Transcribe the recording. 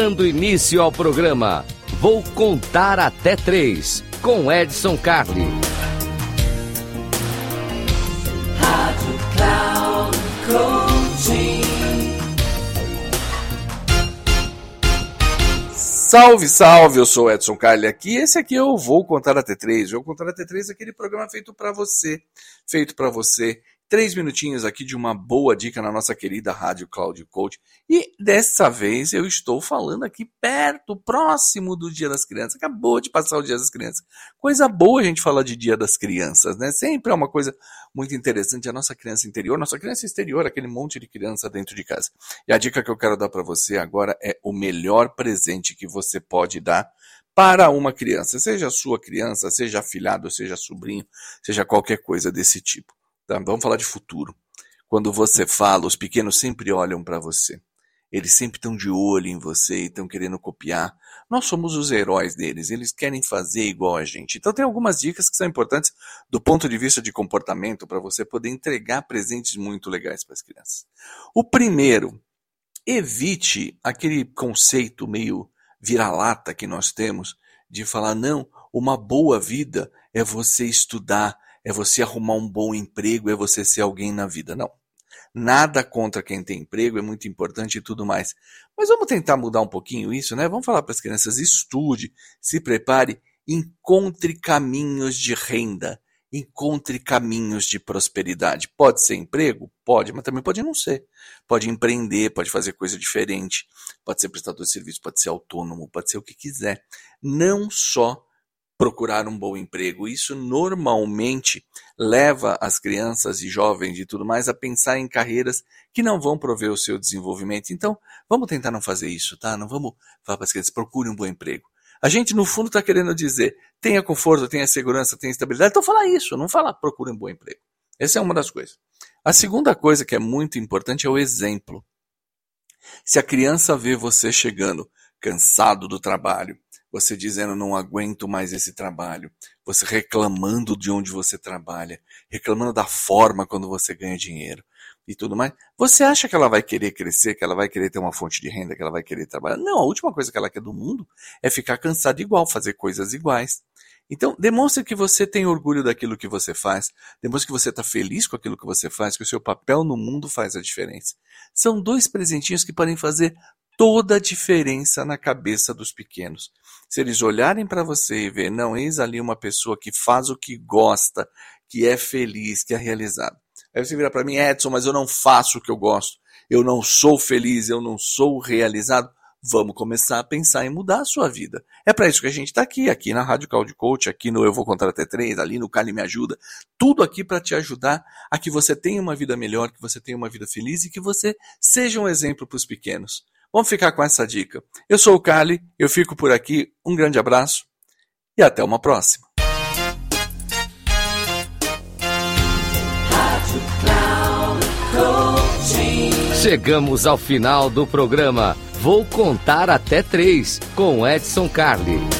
Dando início ao programa, vou contar até três com Edson Carli. Salve, salve! Eu sou Edson Carli aqui. Esse aqui eu vou contar até três. Eu vou contar até três aquele programa feito para você, feito para você três minutinhos aqui de uma boa dica na nossa querida Rádio Cloud Coach. E dessa vez eu estou falando aqui perto, próximo do Dia das Crianças. Acabou de passar o Dia das Crianças. Coisa boa a gente falar de Dia das Crianças, né? Sempre é uma coisa muito interessante. A nossa criança interior, nossa criança exterior, aquele monte de criança dentro de casa. E a dica que eu quero dar para você agora é o melhor presente que você pode dar para uma criança, seja sua criança, seja afilhado, seja sobrinho, seja qualquer coisa desse tipo. Tá? Vamos falar de futuro. Quando você fala, os pequenos sempre olham para você. Eles sempre estão de olho em você e estão querendo copiar. Nós somos os heróis deles, eles querem fazer igual a gente. Então tem algumas dicas que são importantes do ponto de vista de comportamento para você poder entregar presentes muito legais para as crianças. O primeiro, evite aquele conceito meio vira-lata que nós temos de falar não, uma boa vida é você estudar, é você arrumar um bom emprego, é você ser alguém na vida. Não. Nada contra quem tem emprego, é muito importante e tudo mais. Mas vamos tentar mudar um pouquinho isso, né? Vamos falar para as crianças: estude, se prepare, encontre caminhos de renda, encontre caminhos de prosperidade. Pode ser emprego? Pode, mas também pode não ser. Pode empreender, pode fazer coisa diferente, pode ser prestador de serviço, pode ser autônomo, pode ser o que quiser. Não só procurar um bom emprego. Isso normalmente leva as crianças e jovens e tudo mais a pensar em carreiras que não vão prover o seu desenvolvimento. Então, vamos tentar não fazer isso, tá? Não vamos falar para as crianças, procure um bom emprego. A gente, no fundo, está querendo dizer, tenha conforto, tenha segurança, tenha estabilidade. Então, fala isso, não fala procure um bom emprego. Essa é uma das coisas. A segunda coisa que é muito importante é o exemplo. Se a criança vê você chegando cansado do trabalho, você dizendo não aguento mais esse trabalho, você reclamando de onde você trabalha, reclamando da forma quando você ganha dinheiro e tudo mais, você acha que ela vai querer crescer, que ela vai querer ter uma fonte de renda, que ela vai querer trabalhar? Não, a última coisa que ela quer do mundo é ficar cansada igual, fazer coisas iguais. Então, demonstre que você tem orgulho daquilo que você faz, demonstre que você está feliz com aquilo que você faz, que o seu papel no mundo faz a diferença. São dois presentinhos que podem fazer toda a diferença na cabeça dos pequenos. Se eles olharem para você e ver, não, eis ali uma pessoa que faz o que gosta, que é feliz, que é realizado. Aí você vira para mim, Edson, mas eu não faço o que eu gosto, eu não sou feliz, eu não sou realizado. Vamos começar a pensar em mudar a sua vida. É para isso que a gente está aqui, aqui na Rádio Cloud Coach, aqui no Eu Vou Contar Até Três, ali no Cali Me Ajuda. Tudo aqui para te ajudar a que você tenha uma vida melhor, que você tenha uma vida feliz e que você seja um exemplo para os pequenos. Vamos ficar com essa dica. Eu sou o Cali, eu fico por aqui. Um grande abraço e até uma próxima. Chegamos ao final do programa. Vou contar até três com Edson Carli.